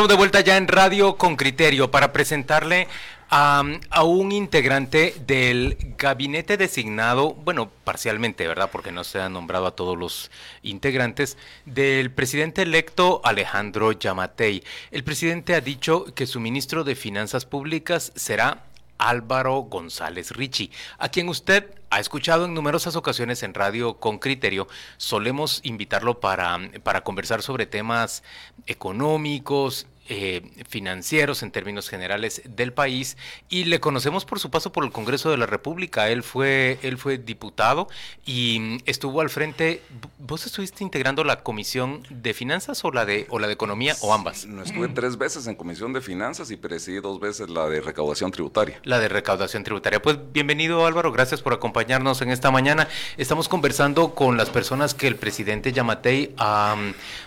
Estamos de vuelta ya en Radio con Criterio para presentarle a, un integrante del gabinete designado, bueno, parcialmente, ¿verdad? Porque no se ha nombrado a todos los integrantes, del presidente electo Alejandro Yamatei. El presidente ha dicho que su ministro de Finanzas Públicas será Álvaro González Ricci, a quien usted ha escuchado en numerosas ocasiones en radio con criterio. Solemos invitarlo para, para conversar sobre temas económicos, eh, financieros en términos generales del país y le conocemos por su paso por el Congreso de la República. Él fue, él fue diputado y estuvo al frente. ¿Vos estuviste integrando la Comisión de Finanzas o la de, o la de Economía o ambas? No, estuve tres veces en Comisión de Finanzas y presidí dos veces la de Recaudación Tributaria. La de Recaudación Tributaria. Pues bienvenido Álvaro, gracias por acompañarnos en esta mañana. Estamos conversando con las personas que el presidente Yamatei ha,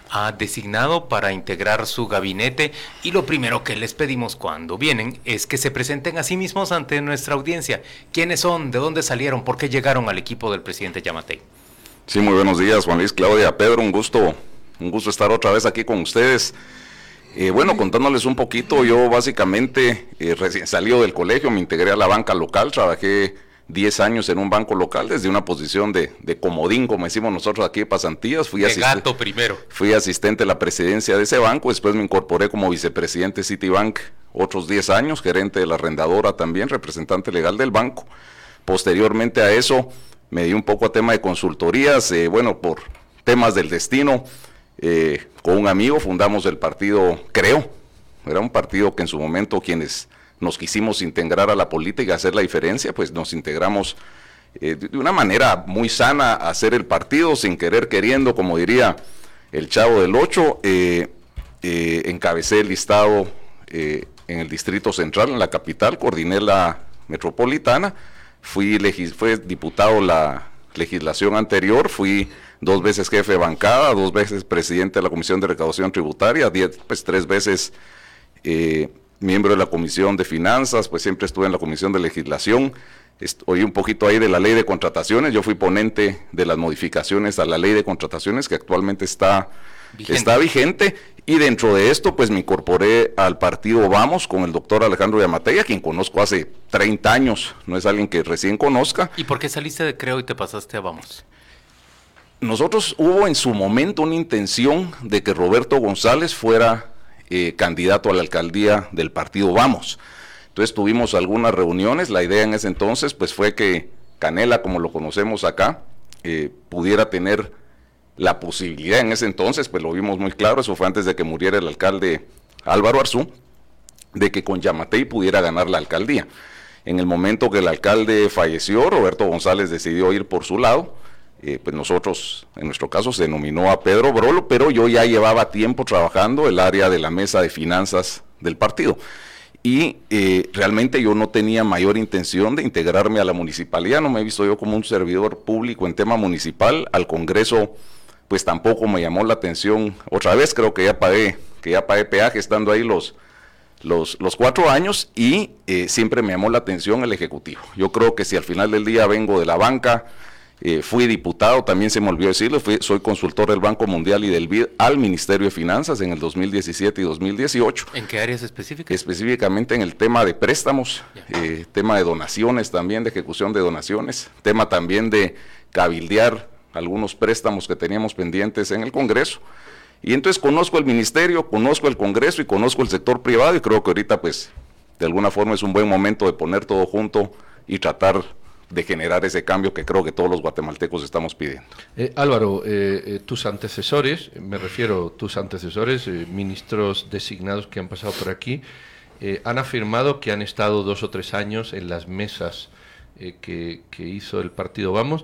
ha designado para integrar su gabinete y lo primero que les pedimos cuando vienen es que se presenten a sí mismos ante nuestra audiencia. ¿Quiénes son? ¿De dónde salieron? ¿Por qué llegaron al equipo del presidente Yamatei? Sí, muy buenos días, Juan Luis, Claudia, Pedro, un gusto, un gusto estar otra vez aquí con ustedes. Eh, bueno, contándoles un poquito, yo básicamente eh, recién salido del colegio, me integré a la banca local, trabajé 10 años en un banco local desde una posición de, comodín, como decimos nosotros aquí, pasantías. Fui de gato primero. Fui asistente a la presidencia de ese banco, después me incorporé como vicepresidente de Citibank otros 10 años, gerente de la arrendadora también, representante legal del banco. Posteriormente a eso me di un poco a tema de consultorías, eh, bueno, por temas del destino, eh, con un amigo fundamos el partido Creo, era un partido que en su momento quienes nos quisimos integrar a la política, hacer la diferencia, pues nos integramos eh, de una manera muy sana a hacer el partido, sin querer queriendo, como diría el chavo del 8, eh, eh, encabecé el listado en el Distrito Central, en la capital, coordiné la metropolitana, fui, fue diputado la legislación anterior, fui dos veces jefe de bancada, dos veces presidente de la Comisión de Recaudación Tributaria, diez, pues tres veces miembro de la Comisión de Finanzas, pues siempre estuve en la Comisión de Legislación, oí un poquito ahí de la ley de contrataciones, yo fui ponente de las modificaciones a la ley de contrataciones que actualmente está vigente. está vigente y dentro de esto pues me incorporé al partido Vamos con el doctor Alejandro Yamatei, a quien conozco hace 30 años, no es alguien que recién conozca. ¿Y por qué saliste de Creo y te pasaste a Vamos? Nosotros hubo en su momento una intención de que Roberto González fuera eh, candidato a la alcaldía del partido Vamos. Entonces tuvimos algunas reuniones, la idea en ese entonces pues fue que Canela, como lo conocemos acá, eh, pudiera tener la posibilidad en ese entonces, pues lo vimos muy claro, eso fue antes de que muriera el alcalde Álvaro Arzú, de que con Yamatei pudiera ganar la alcaldía. En el momento que el alcalde falleció, Roberto González decidió ir por su lado, eh, pues nosotros, en nuestro caso, se denominó a Pedro Brolo, pero yo ya llevaba tiempo trabajando el área de la mesa de finanzas del partido. Y eh, realmente yo no tenía mayor intención de integrarme a la municipalidad, no me he visto yo como un servidor público en tema municipal, al Congreso pues tampoco me llamó la atención. Otra vez creo que ya pagué, que ya pagué peaje estando ahí los, los, los cuatro años y eh, siempre me llamó la atención el Ejecutivo. Yo creo que si al final del día vengo de la banca, eh, fui diputado, también se me olvidó decirlo, soy consultor del Banco Mundial y del BID al Ministerio de Finanzas en el 2017 y 2018. ¿En qué áreas específicas? Específicamente en el tema de préstamos, eh, tema de donaciones también, de ejecución de donaciones, tema también de cabildear algunos préstamos que teníamos pendientes en el Congreso. Y entonces conozco el Ministerio, conozco el Congreso y conozco el sector privado y creo que ahorita pues de alguna forma es un buen momento de poner todo junto y tratar de generar ese cambio que creo que todos los guatemaltecos estamos pidiendo. Eh, Álvaro, eh, eh, tus antecesores, me refiero a tus antecesores, ministros designados que han pasado por aquí, han afirmado que han estado dos o tres años en las mesas que, que hizo el partido Vamos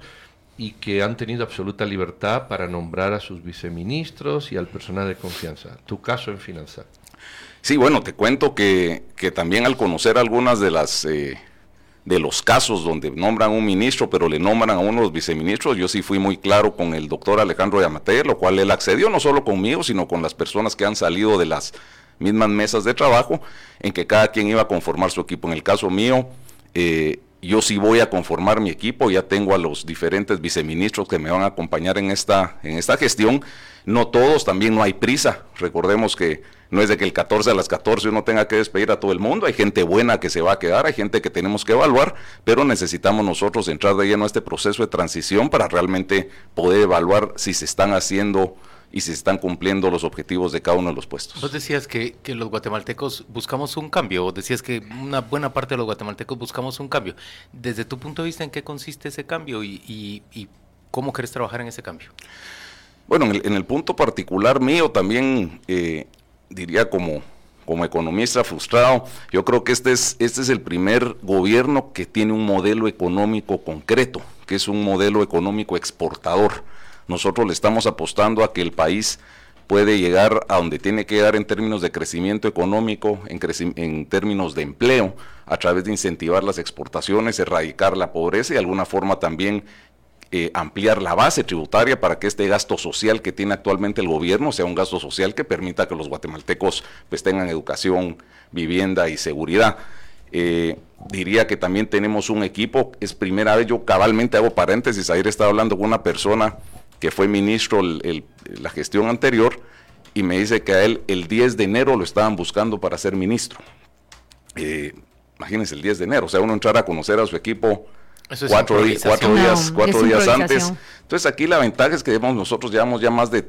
y que han tenido absoluta libertad para nombrar a sus viceministros y al personal de confianza. Tu caso en finanzas. Sí, bueno, te cuento que, que también al conocer algunas de las de los casos donde nombran un ministro, pero le nombran a uno de los viceministros, yo sí fui muy claro con el doctor Alejandro Yamate, lo cual él accedió no solo conmigo, sino con las personas que han salido de las mismas mesas de trabajo, en que cada quien iba a conformar su equipo. En el caso mío, eh, yo sí voy a conformar mi equipo, ya tengo a los diferentes viceministros que me van a acompañar en esta, en esta gestión. No todos, también no hay prisa. Recordemos que no es de que el 14 a las 14 uno tenga que despedir a todo el mundo, hay gente buena que se va a quedar, hay gente que tenemos que evaluar, pero necesitamos nosotros entrar de lleno a este proceso de transición para realmente poder evaluar si se están haciendo y si se están cumpliendo los objetivos de cada uno de los puestos. Vos decías que, los guatemaltecos buscamos un cambio, o decías que una buena parte de los guatemaltecos buscamos un cambio. Desde tu punto de vista, ¿en qué consiste ese cambio y, cómo querés trabajar en ese cambio? Bueno, en el, punto particular mío también eh, diría como, como economista frustrado, yo creo que este es, este es el primer gobierno que tiene un modelo económico concreto, que es un modelo económico exportador. Nosotros le estamos apostando a que el país puede llegar a donde tiene que llegar en términos de crecimiento económico, en, en, términos de empleo, a través de incentivar las exportaciones, erradicar la pobreza y de alguna forma también eh, ampliar la base tributaria para que este gasto social que tiene actualmente el gobierno sea un gasto social que permita que los guatemaltecos pues, tengan educación, vivienda y seguridad. Eh, diría que también tenemos un equipo, es primera vez, yo cabalmente hago paréntesis, ayer estaba hablando con una persona que fue ministro la gestión anterior, y me dice que a él el 10 de enero lo estaban buscando para ser ministro. Eh, imagínense el 10 de enero, o sea, uno entrar a conocer a su equipo cuatro, cuatro, días, cuatro días antes. Entonces aquí la ventaja es que nosotros llevamos ya más de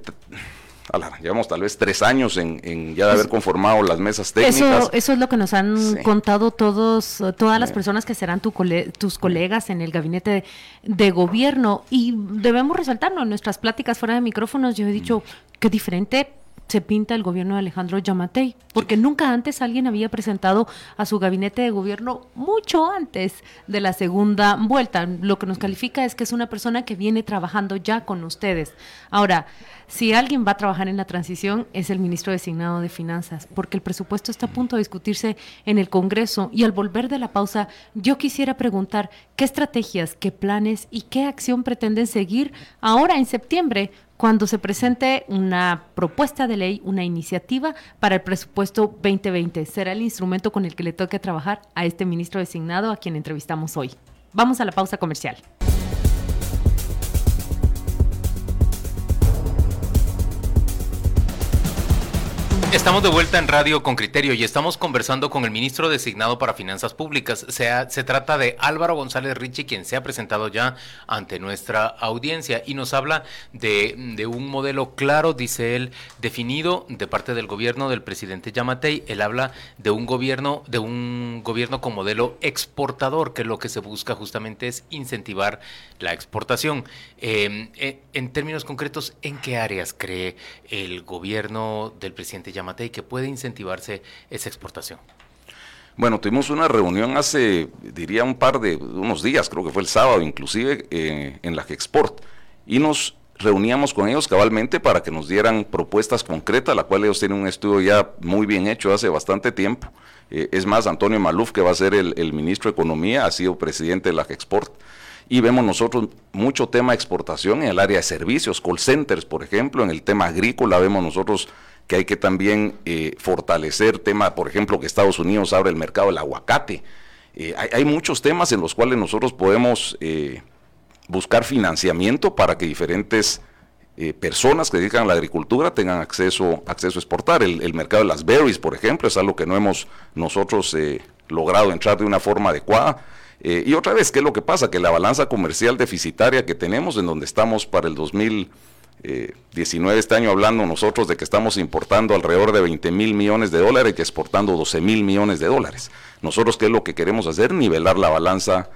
llevamos tal vez tres años en, ya de haber conformado las mesas técnicas. Eso, eso es lo que nos han contado todos, todas las personas que serán tu tus colegas en el gabinete de, gobierno. Y debemos resaltarlo, en nuestras pláticas fuera de micrófonos yo he dicho que diferente se pinta el gobierno de Alejandro Yamatei, porque nunca antes alguien había presentado a su gabinete de gobierno mucho antes de la segunda vuelta. Lo que nos califica es que es una persona que viene trabajando ya con ustedes. Ahora, si alguien va a trabajar en la transición es el ministro designado de Finanzas, porque el presupuesto está a punto de discutirse en el Congreso y al volver de la pausa yo quisiera preguntar qué estrategias, qué planes y qué acción pretenden seguir ahora en septiembre cuando se presente una propuesta de ley, una iniciativa para el presupuesto 2020. Será el instrumento con el que le toque trabajar a este ministro designado a quien entrevistamos hoy. Vamos a la pausa comercial. Estamos de vuelta en Radio con Criterio y estamos conversando con el ministro designado para Finanzas Públicas. Se, trata de Álvaro González Richie, quien se ha presentado ya ante nuestra audiencia y nos habla de, de, un modelo claro, dice él, definido de parte del gobierno del presidente Yamatei. Él habla de un gobierno, de un gobierno con modelo exportador, que lo que se busca justamente es incentivar la exportación. Em, eh, en términos concretos, ¿en qué áreas cree el gobierno del presidente Yamatei que puede incentivarse esa exportación? Bueno, tuvimos una reunión hace, diría, un par de, unos días, creo que fue el sábado inclusive, eh, en la Gexport, y nos reuníamos con ellos cabalmente para que nos dieran propuestas concretas, la cual ellos tienen un estudio ya muy bien hecho hace bastante tiempo. Eh, es más, Antonio Maluf, que va a ser el, ministro de Economía, ha sido presidente de la Gexport y vemos nosotros mucho tema de exportación en el área de servicios, call centers, por ejemplo, en el tema agrícola vemos nosotros que hay que también eh, fortalecer tema, por ejemplo, que Estados Unidos abre el mercado del aguacate. Eh, hay, muchos temas en los cuales nosotros podemos eh, buscar financiamiento para que diferentes personas que dedican a la agricultura tengan acceso, acceso a exportar. El, el, mercado de las berries, por ejemplo, es algo que no hemos nosotros logrado entrar de una forma adecuada. Eh, y otra vez, ¿qué es lo que pasa? Que la balanza comercial deficitaria que tenemos, en donde estamos para el 2019, este año hablando nosotros de que estamos importando alrededor de 20 mil millones de dólares y exportando 12 mil millones de dólares. Nosotros, ¿qué es lo que queremos hacer? Nivelar la balanza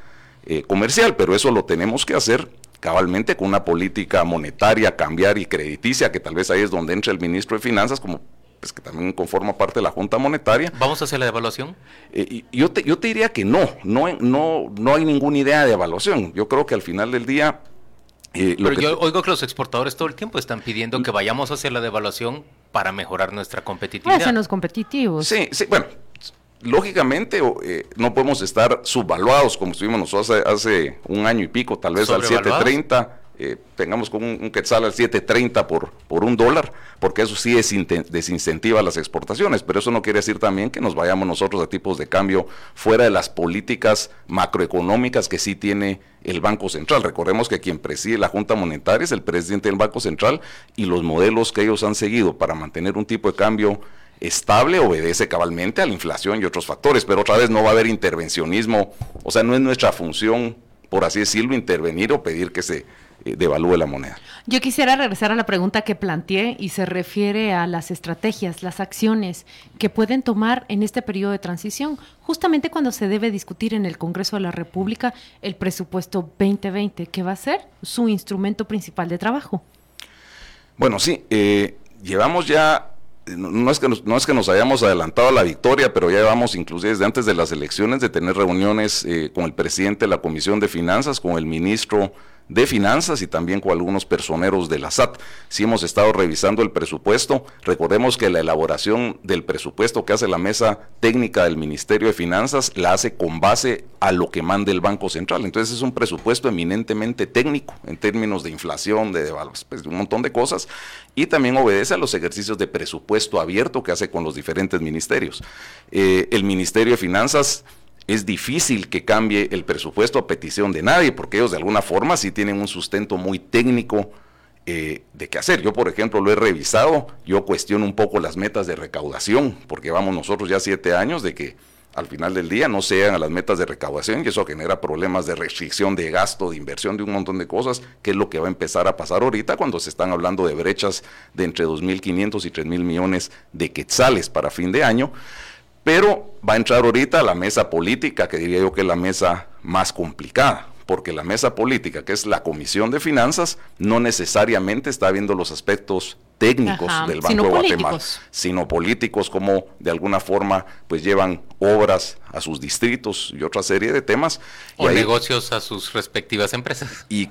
eh, comercial, pero eso lo tenemos que hacer cabalmente con una política monetaria, cambiar y crediticia, que tal vez ahí es donde entra el ministro de Finanzas como pues, que también conforma parte de la Junta Monetaria. ¿Vamos a hacer la evaluación? Eh, yo, te, yo te diría que no, no, no, no hay ninguna idea de evaluación. Yo creo que al final del día... Eh, Pero yo oigo que los exportadores todo el tiempo están pidiendo que vayamos hacia la devaluación para mejorar nuestra competitividad. los competitivos. Sí, sí, bueno, lógicamente eh, no podemos estar subvaluados como estuvimos nosotros hace, hace un año y pico, tal vez al 730 eh, tengamos con un, quetzal al 7.30 por, por un dólar, porque eso sí es desincentiva las exportaciones, pero eso no quiere decir también que nos vayamos nosotros a tipos de cambio fuera de las políticas macroeconómicas que sí tiene el Banco Central. Recordemos que quien preside la Junta Monetaria es el presidente del Banco Central y los modelos que ellos han seguido para mantener un tipo de cambio estable obedece cabalmente a la inflación y otros factores, pero otra vez no va a haber intervencionismo, o sea, no es nuestra función, por así decirlo, intervenir o pedir que se devalúe la moneda. Yo quisiera regresar a la pregunta que planteé y se refiere a las estrategias, las acciones que pueden tomar en este periodo de transición, justamente cuando se debe discutir en el Congreso de la República el presupuesto 2020, que va a ser su instrumento principal de trabajo. Bueno, sí, eh, llevamos ya no es, que nos, no es que nos hayamos adelantado a la victoria, pero ya llevamos inclusive desde antes de las elecciones de tener reuniones eh, con el presidente de la Comisión de Finanzas, con el ministro de Finanzas y también con algunos personeros de la SAT. Si hemos estado revisando el presupuesto, recordemos que la elaboración del presupuesto que hace la mesa técnica del Ministerio de Finanzas la hace con base a lo que manda el Banco Central. Entonces es un presupuesto eminentemente técnico en términos de inflación, de, pues, de un montón de cosas y también obedece a los ejercicios de presupuesto abierto que hace con los diferentes ministerios. Eh, el Ministerio de Finanzas es difícil que cambie el presupuesto a petición de nadie, porque ellos de alguna forma sí tienen un sustento muy técnico eh, de qué hacer. Yo, por ejemplo, lo he revisado, yo cuestiono un poco las metas de recaudación, porque vamos nosotros ya siete años de que al final del día no se llegan a las metas de recaudación y eso genera problemas de restricción de gasto, de inversión, de un montón de cosas, que es lo que va a empezar a pasar ahorita cuando se están hablando de brechas de entre 2.500 y 3.000 millones de quetzales para fin de año. Pero va a entrar ahorita la mesa política, que diría yo que es la mesa más complicada, porque la mesa política, que es la Comisión de Finanzas, no necesariamente está viendo los aspectos técnicos del Banco de Guatemala, sino políticos como de alguna forma pues llevan obras a sus distritos y otra serie de temas. O negocios a sus respectivas empresas. Y,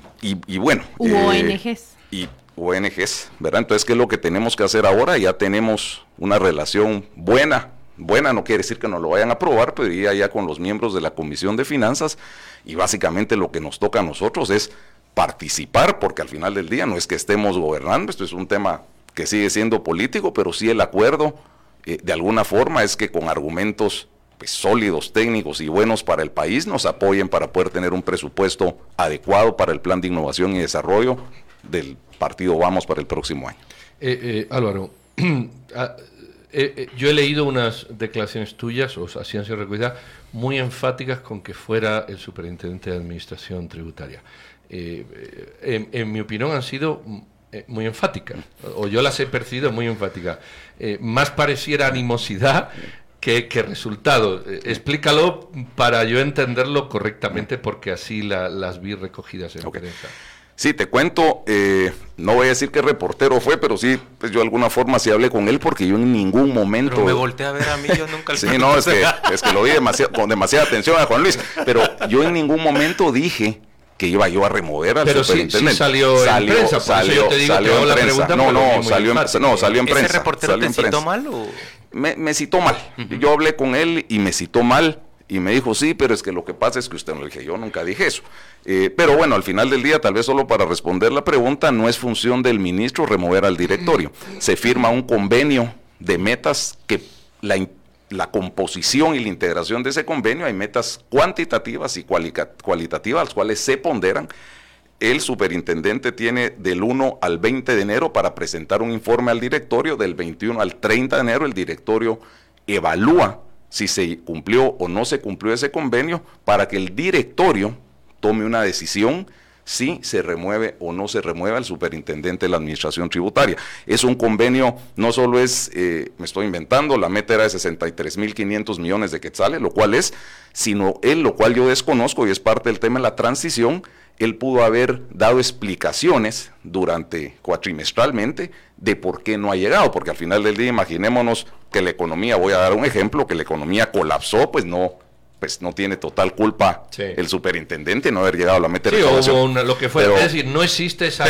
bueno. ONGs. Eh, y ONGs, ¿verdad? Entonces, ¿qué es lo que tenemos que hacer ahora? Ya tenemos una relación buena buena, no quiere decir que no lo vayan a aprobar, pero iría ya con los miembros de la Comisión de Finanzas y básicamente lo que nos toca a nosotros es participar, porque al final del día no es que estemos gobernando, esto es un tema que sigue siendo político, pero sí el acuerdo eh, de alguna forma es que con argumentos pues, sólidos, técnicos y buenos para el país nos apoyen para poder tener un presupuesto adecuado para el plan de innovación y desarrollo del partido Vamos para el próximo año. Eh, eh, Álvaro, ah, eh, eh, yo he leído unas declaraciones tuyas, o a ciencia recuerda, muy enfáticas con que fuera el superintendente de administración tributaria. Eh, en, mi opinión han sido mm, muy enfáticas, o yo las he percibido muy enfáticas. más pareciera animosidad que, resultado. explícalo para yo entenderlo correctamente, porque así las vi recogidas en prensa. Sí, te cuento, eh, no voy a decir qué reportero fue, pero sí, pues yo de alguna forma sí hablé con él porque yo en ningún momento... Pero me volteé a ver a mí, yo nunca... sí, no, es que, es que lo vi con demasiada atención a Juan Luis, pero yo en ningún momento dije que iba yo a remover al pero superintendente. Sí, salió, en prensa, salió, salió en prensa. no, no, salió en, no, salió en prensa. ¿Ese reportero te citó mal o...? Me, me citó mal. Yo hablé con él y me citó mal y me dijo, sí, pero es que lo que pasa es que usted no le dije, yo nunca dije eso. Eh, pero bueno, al final del día, tal vez solo para responder la pregunta, no es función del ministro remover al directorio. Se firma un convenio de metas que la, la composición y la integración de ese convenio, hay metas cuantitativas y cualitativas, las cuales se ponderan. El superintendente tiene del 1 al 20 de enero para presentar un informe al directorio, del 21 al 30 de enero el directorio evalúa si se cumplió o no se cumplió ese convenio para que el directorio tome una decisión si se remueve o no se remueve al superintendente de la administración tributaria. Es un convenio, no solo es, eh, me estoy inventando, la meta era de 63.500 millones de quetzales, lo cual es, sino él, lo cual yo desconozco y es parte del tema de la transición, él pudo haber dado explicaciones durante cuatrimestralmente de por qué no ha llegado, porque al final del día imaginémonos que la economía, voy a dar un ejemplo, que la economía colapsó, pues no pues no tiene total culpa el superintendente no haber llegado a la meta de lo que fue, es decir, no existe esa,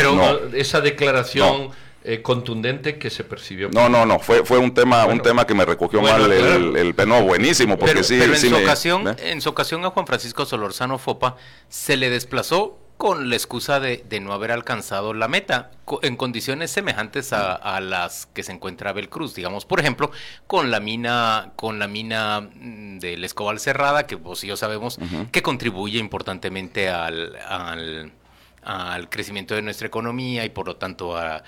esa declaración eh, contundente que se percibió. No, no, no, fue, fue un tema un tema que me recogió mal el, el, buenísimo, porque sí, en, su ocasión, en su ocasión a Juan Francisco Solorzano Fopa se le desplazó con la excusa de, no haber alcanzado la meta en condiciones semejantes a, las que se encuentra Belcruz, digamos, por ejemplo, con la mina, con la mina mm, del Escobal Cerrada, que vos y yo sabemos que contribuye importantemente al, al crecimiento de nuestra economía y por lo tanto a,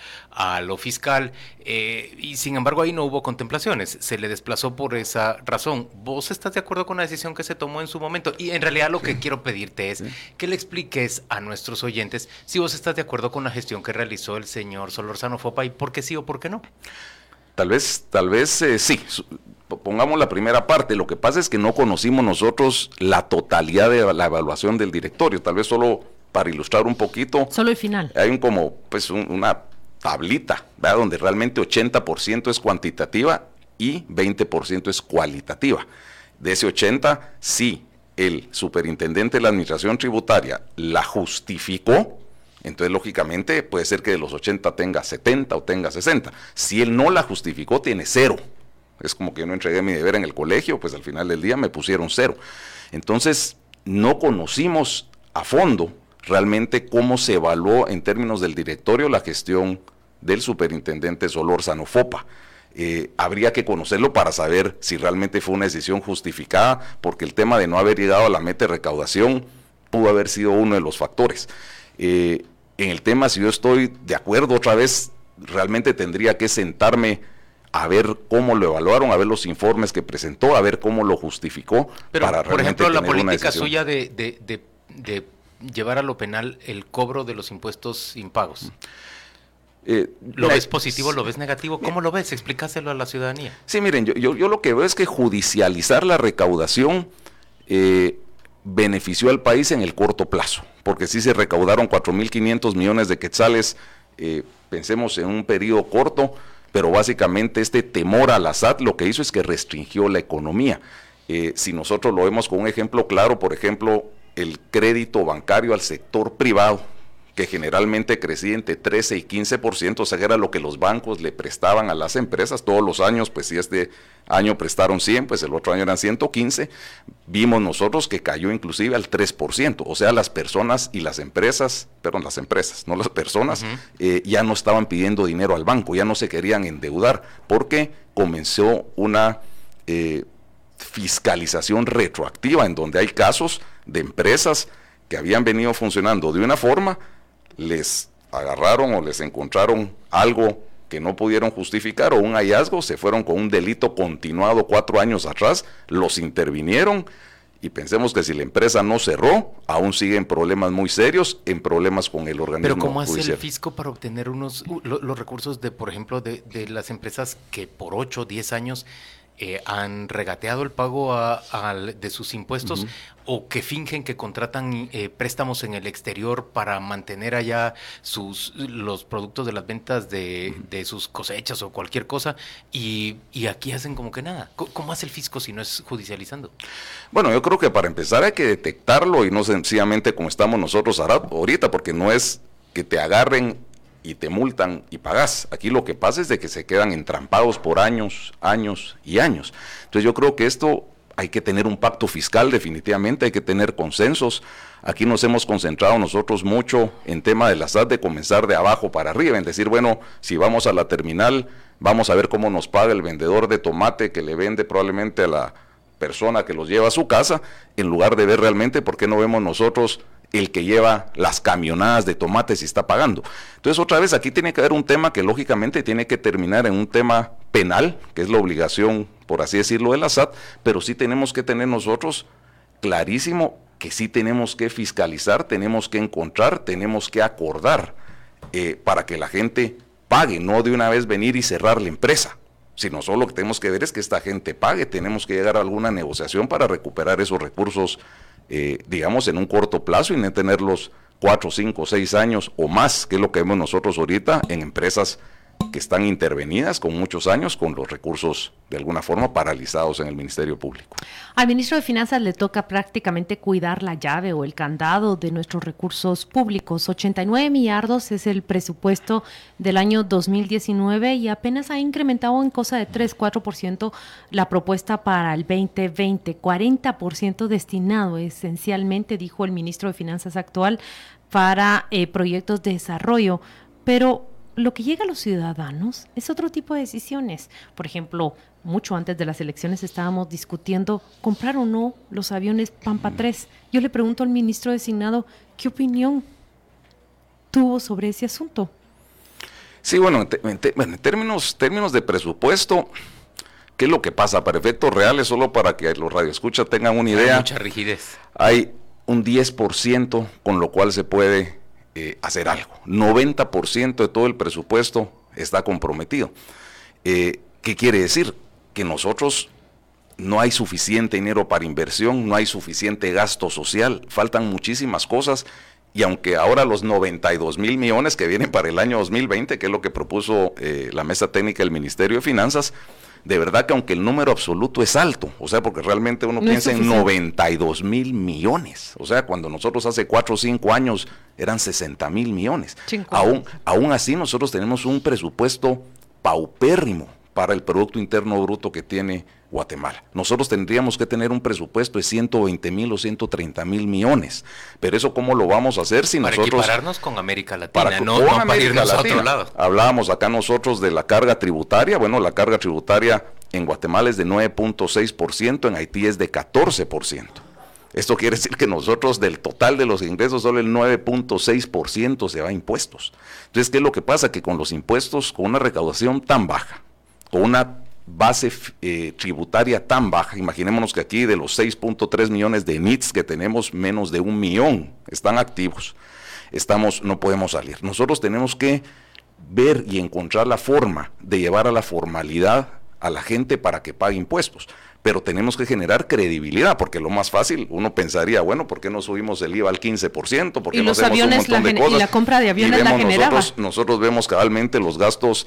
lo fiscal. Eh, y sin embargo ahí no hubo contemplaciones, se le desplazó por esa razón. ¿Vos estás de acuerdo con la decisión que se tomó en su momento? Y en realidad lo que quiero pedirte es que le expliques a nuestros oyentes si vos estás de acuerdo con la gestión que realizó el señor Solorzano Fopa y por qué sí o por qué no. Tal vez, tal vez eh, sí. Pongamos la primera parte. Lo que pasa es que no conocimos nosotros la totalidad de la evaluación del directorio. Tal vez solo para ilustrar un poquito. Solo el final. Hay un como, pues, una tablita, ¿verdad? Donde realmente 80% es cuantitativa y 20% es cualitativa. De ese 80, sí, el superintendente de la administración tributaria la justificó, entonces lógicamente puede ser que de los 80 tenga 70 o tenga 60. Si él no la justificó, tiene cero. Es como que yo no entregué mi deber en el colegio, pues al final del día me pusieron cero. Entonces, no conocimos a fondo realmente cómo se evaluó en términos del directorio la gestión del superintendente Solor Fopa. Eh, habría que conocerlo para saber si realmente fue una decisión justificada, porque el tema de no haber llegado a la meta de recaudación pudo haber sido uno de los factores. Eh, en el tema, si yo estoy de acuerdo otra vez, realmente tendría que sentarme a ver cómo lo evaluaron, a ver los informes que presentó, a ver cómo lo justificó. Pero, para por ejemplo, la política suya de, de, de, llevar a lo penal el cobro de los impuestos impagos. Eh, ¿Lo ves positivo, lo ves negativo? ¿Cómo lo ves? Explícaselo a la ciudadanía. Sí, miren, yo, yo, yo lo que veo es que judicializar la recaudación eh, benefició al país en el corto plazo, porque sí se recaudaron 4.500 millones de quetzales, eh, pensemos en un periodo corto, pero básicamente este temor a la SAT lo que hizo es que restringió la economía. Eh, si nosotros lo vemos con un ejemplo claro, por ejemplo, el crédito bancario al sector privado, que generalmente crecía entre 13 y 15%, o sea, era lo que los bancos le prestaban a las empresas. Todos los años, pues si este año prestaron 100, pues el otro año eran 115, vimos nosotros que cayó inclusive al 3%, o sea, las personas y las empresas, perdón, las empresas, no las personas, eh, ya no estaban pidiendo dinero al banco, ya no se querían endeudar, porque comenzó una... Eh, fiscalización retroactiva en donde hay casos de empresas que habían venido funcionando de una forma, les agarraron o les encontraron algo que no pudieron justificar o un hallazgo, se fueron con un delito continuado cuatro años atrás, los intervinieron y pensemos que si la empresa no cerró, aún siguen problemas muy serios, en problemas con el organismo. Pero ¿cómo hace el fisco para obtener unos los recursos de, por ejemplo, de, de las empresas que por ocho o diez años eh, han regateado el pago de sus impuestos o que fingen que contratan eh, préstamos en el exterior para mantener allá sus los productos de las ventas de, sus cosechas o cualquier cosa y, aquí hacen como que nada. ¿Cómo, hace el fisco si no es judicializando? Bueno, yo creo que para empezar hay que detectarlo y no sencillamente como estamos nosotros ahorita, porque no es que te agarren y te multan y pagas. Aquí lo que pasa es de que se quedan entrampados por años, años y años. Entonces yo creo que esto hay que tener un pacto fiscal definitivamente, hay que tener consensos. Aquí nos hemos concentrado nosotros mucho en tema de la SAT de comenzar de abajo para arriba, en decir, bueno, si vamos a la terminal, vamos a ver cómo nos paga el vendedor de tomate que le vende probablemente a la persona que los lleva a su casa, en lugar de ver realmente por qué no vemos nosotros el que lleva las camionadas de tomates y está pagando. Entonces, otra vez, aquí tiene que haber un tema que lógicamente tiene que terminar en un tema penal, que es la obligación, por así decirlo, de la SAT, pero sí tenemos que tener nosotros clarísimo que sí tenemos que fiscalizar, tenemos que encontrar, tenemos que acordar eh, para que la gente pague, no de una vez venir y cerrar la empresa sino solo lo que tenemos que ver es que esta gente pague, tenemos que llegar a alguna negociación para recuperar esos recursos eh, digamos, en un corto plazo y no tenerlos cuatro, cinco, seis años o más, que es lo que vemos nosotros ahorita en empresas que están intervenidas con muchos años con los recursos de alguna forma paralizados en el Ministerio Público. Al ministro de Finanzas le toca prácticamente cuidar la llave o el candado de nuestros recursos públicos. 89 millardos es el presupuesto del año 2019 y apenas ha incrementado en cosa de 3-4% la propuesta para el 2020, 40% destinado esencialmente, dijo el ministro de Finanzas actual, para eh, proyectos de desarrollo. Pero lo que llega a los ciudadanos es otro tipo de decisiones. Por ejemplo, mucho antes de las elecciones estábamos discutiendo comprar o no los aviones Pampa 3. Yo le pregunto al ministro designado, ¿qué opinión tuvo sobre ese asunto. Sí, bueno, en, términos, términos de presupuesto, ¿qué es lo que pasa? Para efectos reales, solo para que los radioescuchas tengan una idea. Hay mucha rigidez. Hay un 10% con lo cual se puede eh, hacer algo. 90% de todo el presupuesto está comprometido. Eh, ¿Qué quiere decir? Que nosotros no hay suficiente dinero para inversión, no hay suficiente gasto social, faltan muchísimas cosas y aunque ahora los 92 mil millones que vienen para el año 2020, que es lo que propuso eh, la mesa técnica del Ministerio de Finanzas, de verdad que aunque el número absoluto es alto, o sea, porque realmente uno piensa en 92 mil millones, o sea, cuando nosotros hace 4 o 5 años eran 60 mil millones, aún, aún así nosotros tenemos un presupuesto paupérrimo para el Producto Interno Bruto que tiene Guatemala. Nosotros tendríamos que tener un presupuesto de 120 mil o 130 mil millones. Pero eso cómo lo vamos a hacer si para nosotros... Para con América Latina, para, no, para irnos a otro lado. Hablábamos acá nosotros de la carga tributaria. Bueno, la carga tributaria en Guatemala es de 9.6%, en Haití es de 14%. Esto quiere decir que nosotros del total de los ingresos solo el 9.6% se va a impuestos. Entonces, ¿qué es lo que pasa? Que con los impuestos, con una recaudación tan baja, con una base eh, tributaria tan baja, imaginémonos que aquí de los 6.3 millones de NITs que tenemos, menos de un millón están activos. Estamos, no podemos salir. Nosotros tenemos que ver y encontrar la forma de llevar a la formalidad a la gente para que pague impuestos. Pero tenemos que generar credibilidad, porque lo más fácil, uno pensaría, bueno, ¿por qué no subimos el IVA al 15%? ¿Por qué y no los aviones, la, y la compra de aviones la generaba. Nosotros, nosotros vemos cabalmente los gastos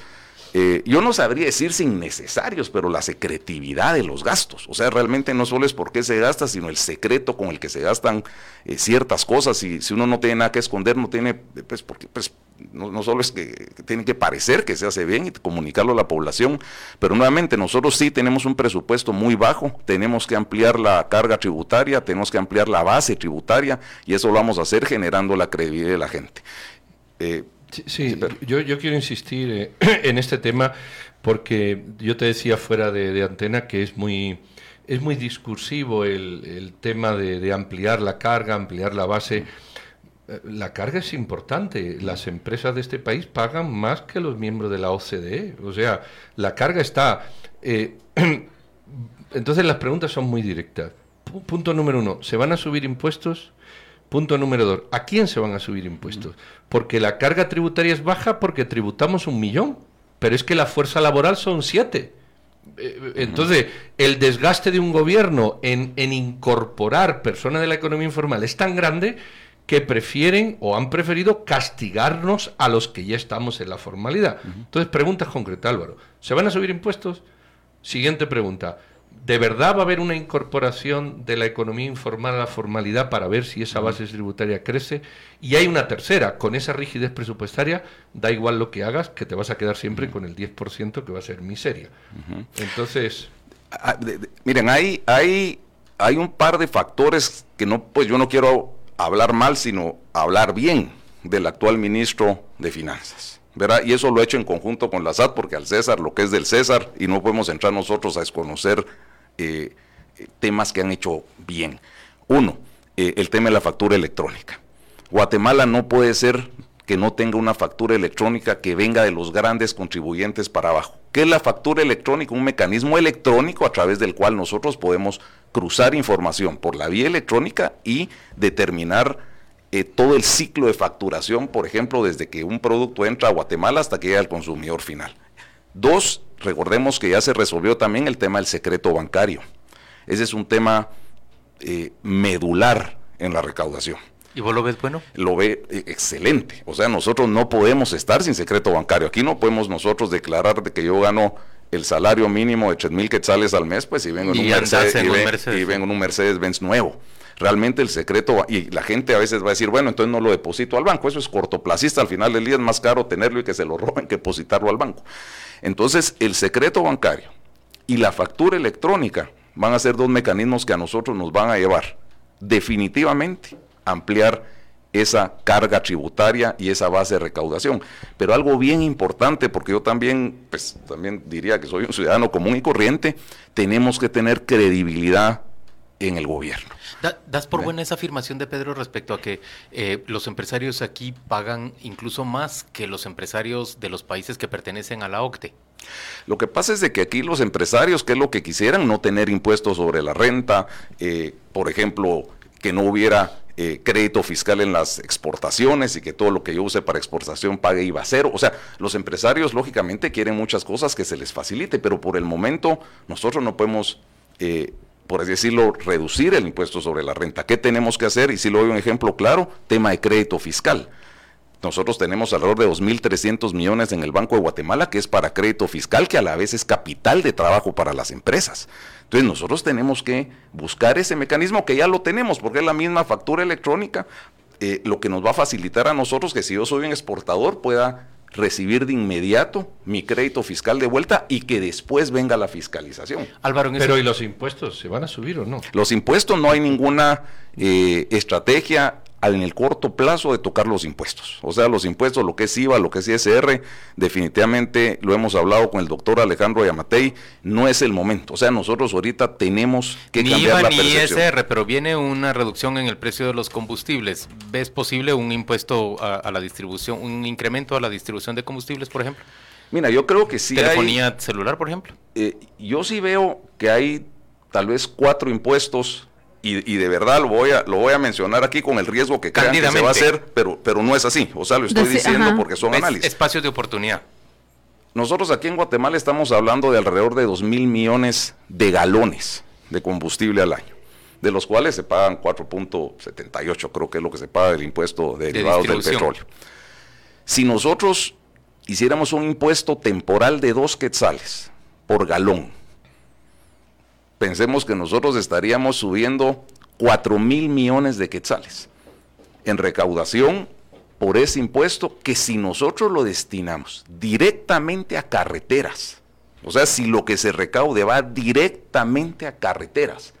eh, yo no sabría decir sin necesarios, pero la secretividad de los gastos. O sea, realmente no solo es por qué se gasta, sino el secreto con el que se gastan eh, ciertas cosas. Y si uno no tiene nada que esconder, no tiene, pues, porque, pues, no, solo es que, tiene que parecer que se hace bien y comunicarlo a la población, pero nuevamente nosotros sí tenemos un presupuesto muy bajo, tenemos que ampliar la carga tributaria, tenemos que ampliar la base tributaria y eso lo vamos a hacer generando la credibilidad de la gente. Eh, Sí, yo, yo, quiero insistir eh, en este tema porque yo te decía fuera de, antena que es muy, es muy discursivo el, tema de, ampliar la carga, ampliar la base. Eh, la carga es importante. Las empresas de este país pagan más que los miembros de la OCDE. O sea, la carga está... Eh, entonces las preguntas son muy directas. punto número uno, ¿se van a subir impuestos? Punto número dos, ¿a quién se van a subir impuestos? Porque la carga tributaria es baja porque tributamos un millón, pero es que la fuerza laboral son siete. Eh, entonces, el desgaste de un gobierno en, incorporar personas de la economía informal es tan grande que prefieren o han preferido castigarnos a los que ya estamos en la formalidad. Entonces, preguntas concretas, Álvaro. ¿Se van a subir impuestos? Siguiente pregunta. ¿De verdad va a haber una incorporación de la economía informal a la formalidad para ver si esa base tributaria crece? Y hay una tercera, con esa rigidez presupuestaria, da igual lo que hagas, que te vas a quedar siempre con el 10% que va a ser miseria. Entonces... Ah, miren, hay, hay, hay un par de factores que no, pues yo no quiero hablar mal, sino hablar bien del actual ministro de Finanzas. ¿verdad? Y eso lo he hecho en conjunto con la SAT, porque al César lo que es del César, y no podemos entrar nosotros a desconocer eh, temas que han hecho bien. Uno, eh, el tema de la factura electrónica. Guatemala no puede ser que no tenga una factura electrónica que venga de los grandes contribuyentes para abajo. ¿Qué es la factura electrónica? Un mecanismo electrónico a través del cual nosotros podemos cruzar información por la vía electrónica y determinar eh, todo el ciclo de facturación, por ejemplo, desde que un producto entra a Guatemala hasta que llega al consumidor final. Dos, recordemos que ya se resolvió también el tema del secreto bancario. Ese es un tema eh, medular en la recaudación. ¿Y vos lo ves bueno? Lo ve eh, excelente. O sea, nosotros no podemos estar sin secreto bancario. Aquí no podemos nosotros declarar de que yo gano el salario mínimo de 3 mil quetzales al mes, pues si vengo en un Mercedes, y, vengo en un Mercedes Benz nuevo. Realmente el secreto, y la gente a veces va a decir, bueno, entonces no lo deposito al banco, eso es cortoplacista, al final del día es más caro tenerlo y que se lo roben que depositarlo al banco. Entonces, el secreto bancario y la factura electrónica van a ser dos mecanismos que a nosotros nos van a llevar definitivamente a ampliar esa carga tributaria y esa base de recaudación. Pero algo bien importante, porque yo también, pues también diría que soy un ciudadano común y corriente, tenemos que tener credibilidad en el gobierno. ¿Das por buena esa afirmación de Pedro respecto a que eh, los empresarios aquí pagan incluso más que los empresarios de los países que pertenecen a la OCDE? Lo que pasa es de que aquí los empresarios, que es lo que quisieran, no tener impuestos sobre la renta, eh, por ejemplo, que no hubiera eh, crédito fiscal en las exportaciones y que todo lo que yo use para exportación pague IVA cero. O sea, los empresarios lógicamente quieren muchas cosas que se les facilite, pero por el momento nosotros no podemos, eh, por así decirlo, reducir el impuesto sobre la renta. ¿Qué tenemos que hacer? Y si lo doy un ejemplo claro, tema de crédito fiscal. Nosotros tenemos alrededor de 2.300 millones en el Banco de Guatemala, que es para crédito fiscal, que a la vez es capital de trabajo para las empresas. Entonces nosotros tenemos que buscar ese mecanismo que ya lo tenemos, porque es la misma factura electrónica, eh, lo que nos va a facilitar a nosotros que si yo soy un exportador pueda recibir de inmediato mi crédito fiscal de vuelta y que después venga la fiscalización. Álvaro, Pero ¿y los impuestos se van a subir o no? Los impuestos no hay ninguna eh, estrategia en el corto plazo de tocar los impuestos. O sea, los impuestos, lo que es IVA, lo que es ISR, definitivamente lo hemos hablado con el doctor Alejandro Yamatei, no es el momento. O sea, nosotros ahorita tenemos que ni cambiar IVA, la ni percepción. ISR, pero viene una reducción en el precio de los combustibles. ¿Ves posible un impuesto a, a la distribución, un incremento a la distribución de combustibles, por ejemplo? Mira, yo creo que sí Telefonía hay, celular, por ejemplo. eh, yo sí veo que hay tal vez cuatro impuestos y, y de verdad lo voy a lo voy a mencionar aquí con el riesgo que crean que se va a hacer, pero pero no es así. O sea, lo estoy diciendo ajá. porque son Es- análisis. espacios de oportunidad. Nosotros aquí en Guatemala estamos hablando de alrededor de 2 mil millones de galones de combustible al año, de los cuales se pagan 4.78, creo que es lo que se paga del impuesto de derivados del petróleo. Si nosotros hiciéramos un impuesto temporal de dos quetzales por galón, pensemos que nosotros estaríamos subiendo 4 mil millones de quetzales en recaudación por ese impuesto que si nosotros lo destinamos directamente a carreteras, o sea, si lo que se recaude va directamente a carreteras,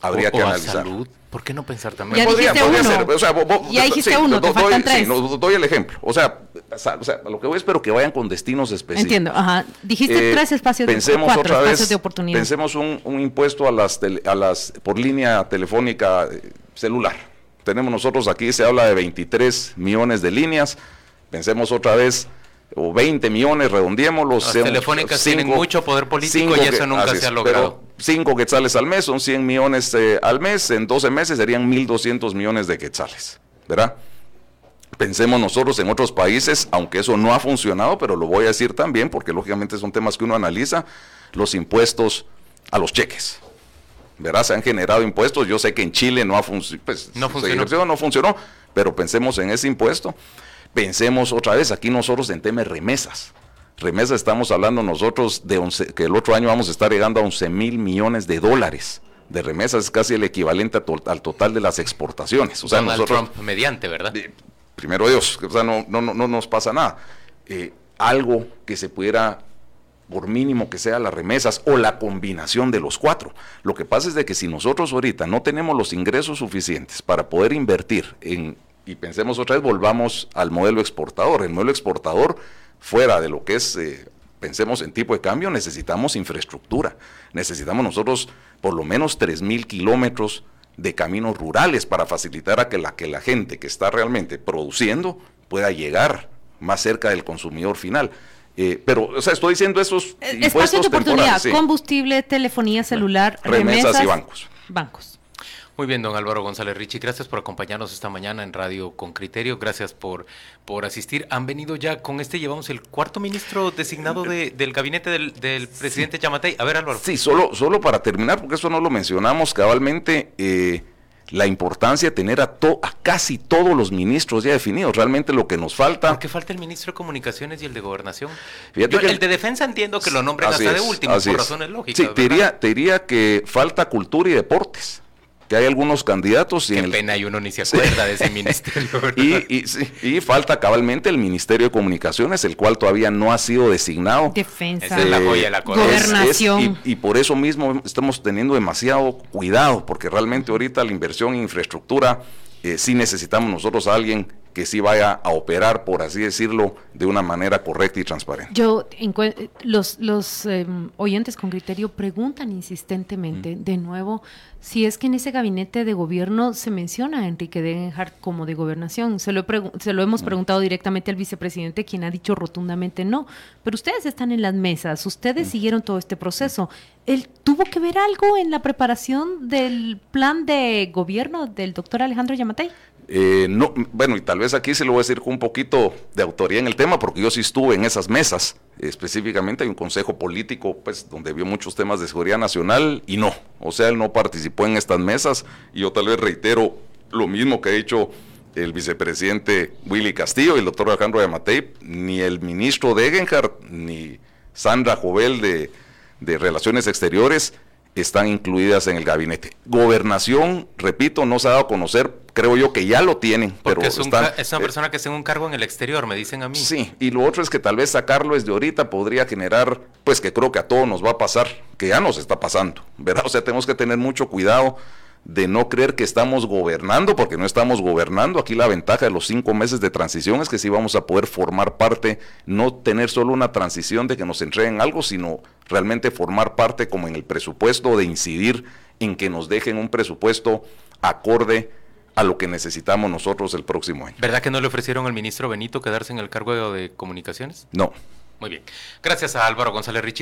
habría O- que a analizar. salud. ¿Por qué no pensar también? Ya dijiste uno. o sea, vos- Ya dijiste sí, uno, do- te doy, faltan sí, tres. no, doy el ejemplo. O sea, o sea, lo que voy es pero que vayan con destinos específicos. Entiendo, ajá. Dijiste Eh, tres espacios de pensemos cuatro otra espacios vez, de oportunidad. Pensemos un, un impuesto a las, tele- a las por línea telefónica eh, celular. Tenemos nosotros aquí, se habla de 23 millones de líneas. Pensemos otra vez, o 20 millones, redondeémoslos. Las telefónicas tienen mucho poder político y eso que- nunca se ha logrado. pero cinco quetzales al mes son 100 millones eh, al mes. En 12 meses serían 1.200 millones de quetzales. ¿Verdad? Pensemos nosotros en otros países, aunque eso no ha funcionado, pero lo voy a decir también, porque lógicamente son temas que uno analiza, los impuestos a los cheques. ¿Verdad? Se han generado impuestos. Yo sé que en Chile no ha func- pues, No funcionó. ejerció, no funcionó, pero pensemos en ese impuesto. Pensemos otra vez aquí nosotros en temas de remesas. Remesas estamos hablando nosotros de 11 que el otro año vamos a estar llegando a 11 mil millones de dólares de remesas, es casi el equivalente to- al total de las exportaciones. O sea, Donald nosotros, Trump mediante, ¿verdad? eh, primero Dios, o sea, no, no, no, no nos pasa nada. Eh, algo que se pudiera, por mínimo que sea las remesas o la combinación de los cuatro. Lo que pasa es de que si nosotros ahorita no tenemos los ingresos suficientes para poder invertir en, y pensemos otra vez, volvamos al modelo exportador. El modelo exportador, fuera de lo que es, eh, pensemos en tipo de cambio, necesitamos infraestructura. Necesitamos nosotros por lo menos 3.000 kilómetros de caminos rurales para facilitar a que la, que la gente que está realmente produciendo pueda llegar más cerca del consumidor final. Eh, pero, o sea, estoy diciendo esos Eh, Espacios de oportunidad, sí. combustible, telefonía celular, Remesas remesas, y bancos. Bancos. Muy bien, don Álvaro González Richie, gracias por acompañarnos esta mañana en Radio Con Criterio, gracias por, por asistir. Han venido ya, con este llevamos el cuarto ministro designado de- del gabinete del, del presidente Yamatei. A ver, Álvaro. Sí, solo, solo para terminar, porque eso no lo mencionamos cabalmente, eh, la importancia de tener a, to- a casi todos los ministros ya definidos. Realmente lo que nos falta... ¿Por qué falta el ministro de Comunicaciones y el de Gobernación? Fíjate Yo- que- el de Defensa entiendo que lo nombren hasta de último, por es. razones lógicas. Sí, te ¿verdad? diría, te diría que falta cultura y deportes, que hay algunos candidatos y Qué en el- pena, y uno ni se acuerda de ese ministerio, y, y, sí, y falta cabalmente el Ministerio de Comunicaciones, el cual todavía no ha sido designado. Defensa. Es la joya de la corona. es- es- Gobernación. y, y por eso mismo estamos teniendo demasiado cuidado, porque realmente ahorita la inversión en infraestructura, eh, sí necesitamos nosotros a alguien que sí vaya a operar, por así decirlo, de una manera correcta y transparente. Yo, los, los em, oyentes con criterio preguntan insistentemente, de nuevo, si es que en ese gabinete de gobierno se menciona a Enrique Degenhardt como de gobernación. Se lo, se lo hemos preguntado directamente al vicepresidente, quien ha dicho rotundamente no. Pero ustedes están en las mesas, ustedes siguieron todo este proceso. ¿Él tuvo que ver algo en la preparación del plan de gobierno del doctor Alejandro Yamatei? Eh, no, bueno, y tal vez aquí se lo voy a decir con un poquito de autoría en el tema, porque yo sí estuve en esas mesas. Específicamente hay un consejo político, pues, donde vio muchos temas de seguridad nacional y no. O sea, él no participó en estas mesas. Y yo tal vez reitero lo mismo que ha dicho el vicepresidente Willy Castillo y el doctor Alejandro Yamatei, ni el ministro Degenhardt, ni Sandra Jovel de, de Relaciones Exteriores están incluidas en el gabinete. Gobernación, repito, no se ha dado a conocer, creo yo que ya lo tienen, pero es, una eh, persona que tiene un cargo en el exterior, me dicen a mí. Sí, y lo otro es que tal vez sacarlo desde ahorita podría generar, pues que creo que a todos nos va a pasar, que ya nos está pasando, ¿verdad? O sea, tenemos que tener mucho cuidado de no creer que estamos gobernando, porque no estamos gobernando. Aquí la ventaja de los cinco meses de transición es que sí vamos a poder formar parte, no tener solo una transición de que nos entreguen algo, sino realmente formar parte como en el presupuesto, de incidir en que nos dejen un presupuesto acorde a lo que necesitamos nosotros el próximo año. ¿Verdad que no le ofrecieron al ministro Benito quedarse en el cargo de, comunicaciones? No. Muy bien. Gracias a Álvaro González Richie.